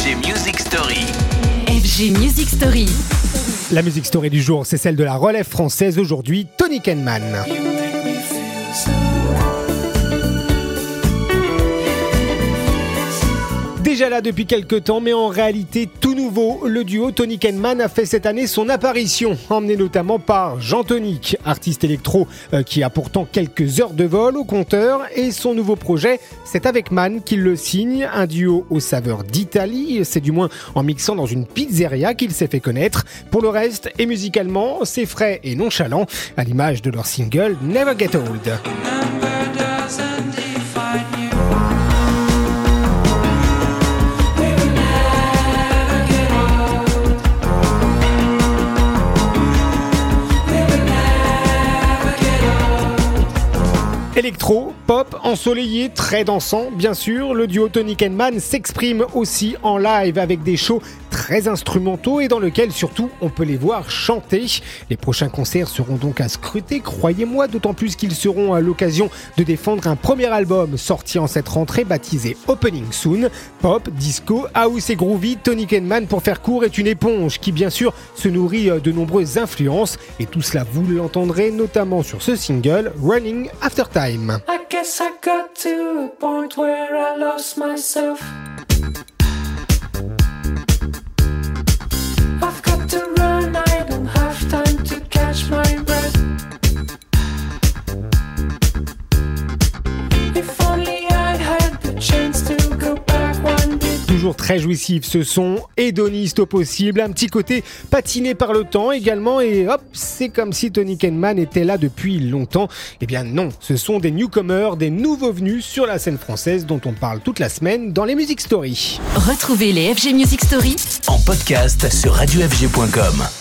FG Music Story. FG Music Story. La musique story du jour, c'est celle de la relève française aujourd'hui, Tony Kenman. Déjà là depuis quelques temps, mais en réalité tout nouveau, le duo Tony Kenman a fait cette année son apparition, emmené notamment par Jean Tonic, artiste électro euh, qui a pourtant quelques heures de vol au compteur, et son nouveau projet, c'est avec Man qu'il le signe, un duo aux saveurs d'Italie, c'est du moins en mixant dans une pizzeria qu'il s'est fait connaître. Pour le reste, et musicalement, c'est frais et nonchalant, à l'image de leur single Never Get Old. Électro, pop, ensoleillé, très dansant, bien sûr. Le duo Tony Man s'exprime aussi en live avec des shows très instrumentaux et dans lesquels surtout on peut les voir chanter. Les prochains concerts seront donc à scruter, croyez-moi, d'autant plus qu'ils seront à l'occasion de défendre un premier album sorti en cette rentrée baptisé Opening Soon. Pop, disco, house et groovy, Tony Man pour faire court est une éponge qui bien sûr se nourrit de nombreuses influences et tout cela vous l'entendrez notamment sur ce single Running After time. I guess I got to a point where I lost myself. Toujours très jouissif ce son, hédoniste au possible, un petit côté patiné par le temps également et hop, c'est comme si Tony Kenman était là depuis longtemps. Eh bien non, ce sont des newcomers, des nouveaux venus sur la scène française dont on parle toute la semaine dans les Music Story. Retrouvez les FG Music Story En podcast sur radiofg.com.